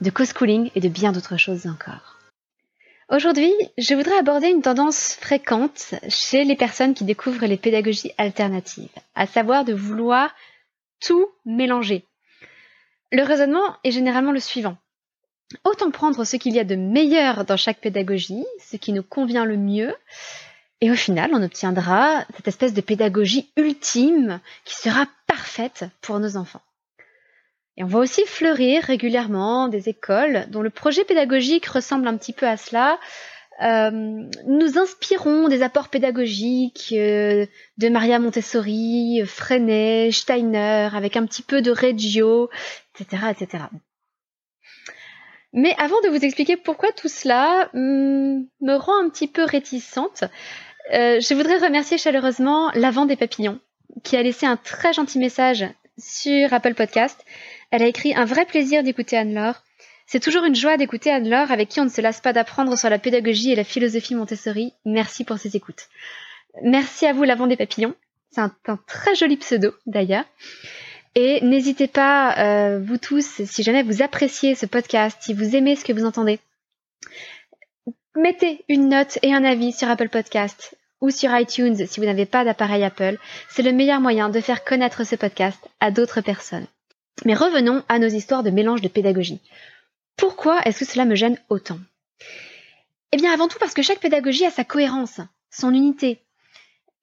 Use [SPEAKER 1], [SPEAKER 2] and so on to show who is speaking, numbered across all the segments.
[SPEAKER 1] de co-schooling et de bien d'autres choses encore. Aujourd'hui, je voudrais aborder une tendance fréquente chez les personnes qui découvrent les pédagogies alternatives, à savoir de vouloir tout mélanger. Le raisonnement est généralement le suivant. Autant prendre ce qu'il y a de meilleur dans chaque pédagogie, ce qui nous convient le mieux, et au final, on obtiendra cette espèce de pédagogie ultime qui sera parfaite pour nos enfants. Et on voit aussi fleurir régulièrement des écoles dont le projet pédagogique ressemble un petit peu à cela. Euh, nous inspirons des apports pédagogiques euh, de Maria Montessori, Freinet, Steiner, avec un petit peu de Reggio, etc., etc. Mais avant de vous expliquer pourquoi tout cela hmm, me rend un petit peu réticente, euh, je voudrais remercier chaleureusement l'avant des papillons, qui a laissé un très gentil message sur Apple Podcast elle a écrit Un vrai plaisir d'écouter Anne-Laure. C'est toujours une joie d'écouter Anne-Laure avec qui on ne se lasse pas d'apprendre sur la pédagogie et la philosophie Montessori. Merci pour ces écoutes. Merci à vous, l'avant des papillons. C'est un, très joli pseudo d'ailleurs. Et n'hésitez pas, euh, vous tous, si jamais vous appréciez ce podcast, si vous aimez ce que vous entendez, mettez une note et un avis sur Apple Podcast ou sur iTunes si vous n'avez pas d'appareil Apple. C'est le meilleur moyen de faire connaître ce podcast à d'autres personnes. Mais revenons à nos histoires de mélange de pédagogie. Pourquoi est-ce que cela me gêne autant? Eh bien avant tout parce que chaque pédagogie a sa cohérence, son unité.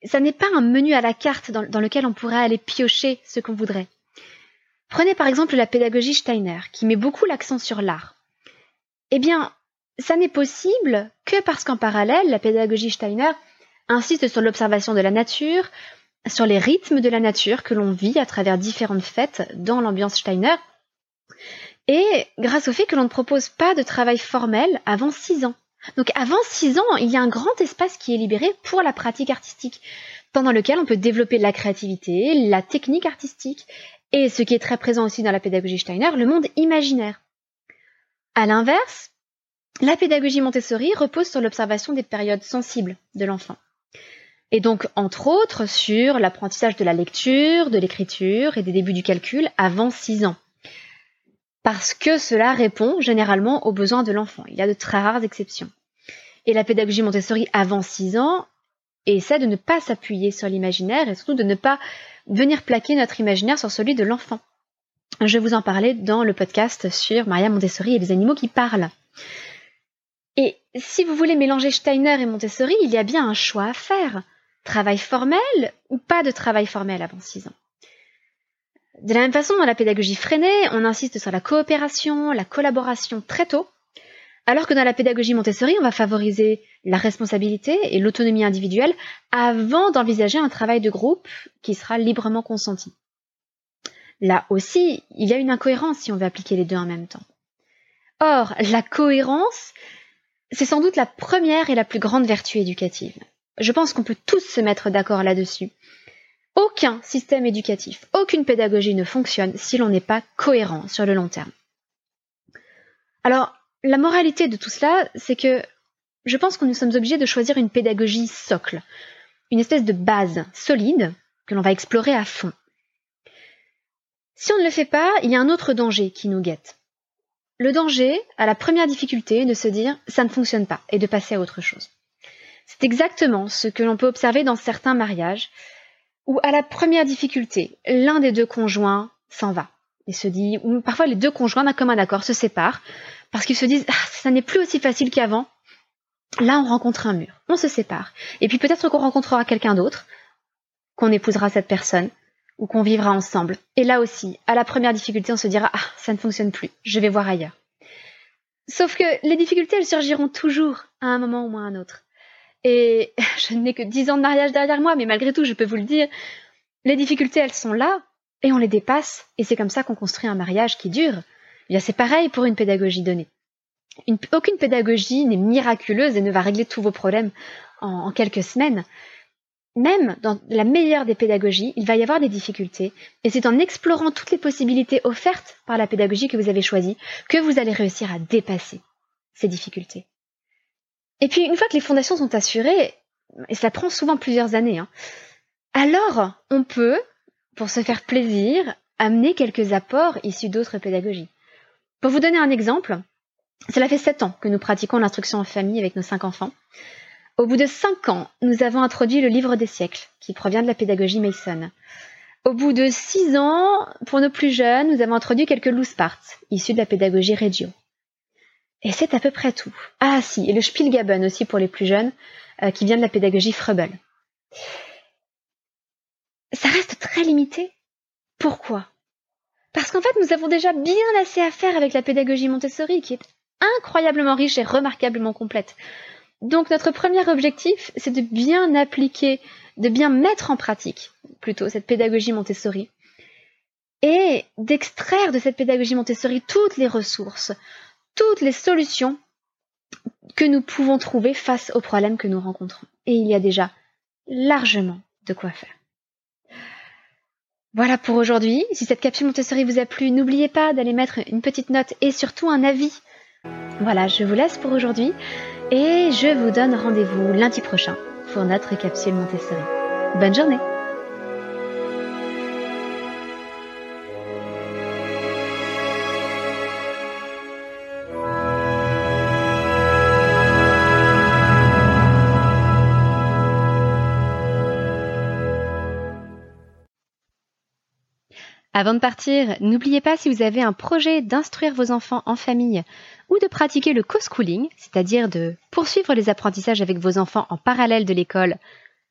[SPEAKER 1] Ça n'est pas un menu à la carte dans, lequel on pourrait aller piocher ce qu'on voudrait. Prenez par exemple la pédagogie Steiner, qui met beaucoup l'accent sur l'art. Eh bien, ça n'est possible que parce qu'en parallèle, la pédagogie Steiner insiste sur l'observation de la nature, sur les rythmes de la nature que l'on vit à travers différentes fêtes dans l'ambiance Steiner, et grâce au fait que l'on ne propose pas de travail formel avant 6 ans. Donc avant 6 ans, il y a un grand espace qui est libéré pour la pratique artistique, pendant lequel on peut développer la créativité, la technique artistique, et ce qui est très présent aussi dans la pédagogie Steiner, le monde imaginaire. À l'inverse, la pédagogie Montessori repose sur l'observation des périodes sensibles de l'enfant et donc entre autres sur l'apprentissage de la lecture, de l'écriture et des débuts du calcul avant 6 ans. Parce que cela répond généralement aux besoins de l'enfant. Il y a de très rares exceptions. Et la pédagogie Montessori avant 6 ans essaie de ne pas s'appuyer sur l'imaginaire et surtout de ne pas venir plaquer notre imaginaire sur celui de l'enfant. Je vous en parlais dans le podcast sur Maria Montessori et les animaux qui parlent. Et si vous voulez mélanger Steiner et Montessori, il y a bien un choix à faire. Travail formel ou pas de travail formel avant 6 ans? De la même façon, dans la pédagogie freinée, on insiste sur la coopération, la collaboration très tôt, alors que dans la pédagogie Montessori, on va favoriser la responsabilité et l'autonomie individuelle avant d'envisager un travail de groupe qui sera librement consenti. Là aussi, il y a une incohérence si on veut appliquer les deux en même temps. Or, la cohérence, c'est sans doute la première et la plus grande vertu éducative. Je pense qu'on peut tous se mettre d'accord là-dessus. Aucun système éducatif, aucune pédagogie ne fonctionne si l'on n'est pas cohérent sur le long terme. Alors, la moralité de tout cela, c'est que je pense que nous sommes obligés de choisir une pédagogie socle, une espèce de base solide que l'on va explorer à fond. Si on ne le fait pas, il y a un autre danger qui nous guette. Le danger, à la première difficulté, de se dire ça ne fonctionne pas et de passer à autre chose. C'est exactement ce que l'on peut observer dans certains mariages où à la première difficulté, l'un des deux conjoints s'en va et se dit, ou parfois les deux conjoints d'un commun accord se séparent parce qu'ils se disent ah, ça n'est plus aussi facile qu'avant. Là, on rencontre un mur, on se sépare. Et puis peut-être qu'on rencontrera quelqu'un d'autre, qu'on épousera cette personne, ou qu'on vivra ensemble. Et là aussi, à la première difficulté, on se dira Ah, ça ne fonctionne plus, je vais voir ailleurs. Sauf que les difficultés, elles surgiront toujours à un moment ou à un autre. Et je n'ai que dix ans de mariage derrière moi, mais malgré tout, je peux vous le dire, les difficultés, elles sont là, et on les dépasse, et c'est comme ça qu'on construit un mariage qui dure. Eh bien, c'est pareil pour une pédagogie donnée. aucune pédagogie n'est miraculeuse et ne va régler tous vos problèmes en quelques semaines même dans la meilleure des pédagogies, il va y avoir des difficultés, et c'est en explorant toutes les possibilités offertes par la pédagogie que vous avez choisie que vous allez réussir à dépasser ces difficultés. Et puis, une fois que les fondations sont assurées, et cela prend souvent plusieurs années, hein, alors on peut, pour se faire plaisir, amener quelques apports issus d'autres pédagogies. Pour vous donner un exemple, cela fait sept ans que nous pratiquons l'instruction en famille avec nos cinq enfants. Au bout de cinq ans, nous avons introduit le livre des siècles, qui provient de la pédagogie Mason. Au bout de six ans, pour nos plus jeunes, nous avons introduit quelques loose parts, issus de la pédagogie Reggio. Et c'est à peu près tout. Ah si, et le Spielgaben aussi pour les plus jeunes, euh, qui vient de la pédagogie Frebel. Ça reste très limité. Pourquoi? Parce qu'en fait, nous avons déjà bien assez à faire avec la pédagogie Montessori, qui est incroyablement riche et remarquablement complète. Donc notre premier objectif, c'est de bien appliquer, de bien mettre en pratique plutôt cette pédagogie Montessori et d'extraire de cette pédagogie Montessori toutes les ressources, toutes les solutions que nous pouvons trouver face aux problèmes que nous rencontrons. Et il y a déjà largement de quoi faire. Voilà pour aujourd'hui. Si cette capsule Montessori vous a plu, n'oubliez pas d'aller mettre une petite note et surtout un avis. Voilà, je vous laisse pour aujourd'hui. Et je vous donne rendez-vous lundi prochain pour notre capsule Montessori. Bonne journée Avant de partir, n'oubliez pas si vous avez un projet d'instruire vos enfants en famille ou de pratiquer le co-schooling, c'est-à-dire de poursuivre les apprentissages avec vos enfants en parallèle de l'école,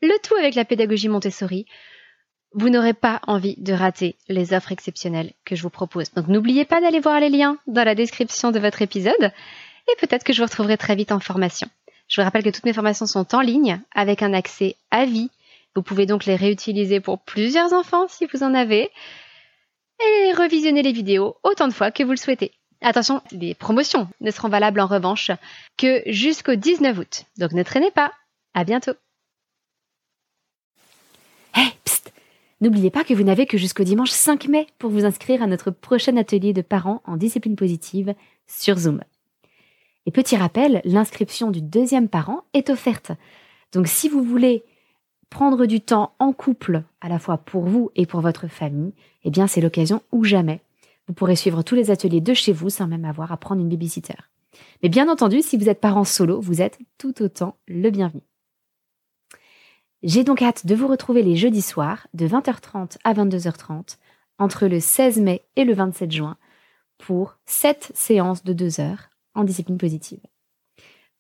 [SPEAKER 1] le tout avec la pédagogie Montessori, vous n'aurez pas envie de rater les offres exceptionnelles que je vous propose. Donc n'oubliez pas d'aller voir les liens dans la description de votre épisode et peut-être que je vous retrouverai très vite en formation. Je vous rappelle que toutes mes formations sont en ligne avec un accès à vie. Vous pouvez donc les réutiliser pour plusieurs enfants si vous en avez et revisionner les vidéos autant de fois que vous le souhaitez. Attention, les promotions ne seront valables en revanche que jusqu'au 19 août. Donc ne traînez pas. À bientôt. Hé, psst N'oubliez pas que vous n'avez que jusqu'au dimanche 5 mai pour vous inscrire à notre prochain atelier de parents en discipline positive sur Zoom. Et petit rappel, l'inscription du deuxième parent est offerte. Donc si vous voulez prendre du temps en couple, à la fois pour vous et pour votre famille, eh bien c'est l'occasion ou jamais. Vous pourrez suivre tous les ateliers de chez vous sans même avoir à prendre une babysitter. Mais bien entendu, si vous êtes parent solo, vous êtes tout autant le bienvenu. J'ai donc hâte de vous retrouver les jeudis soirs de 20h30 à 22h30 entre le 16 mai et le 27 juin pour 7 séances de 2 heures en discipline positive.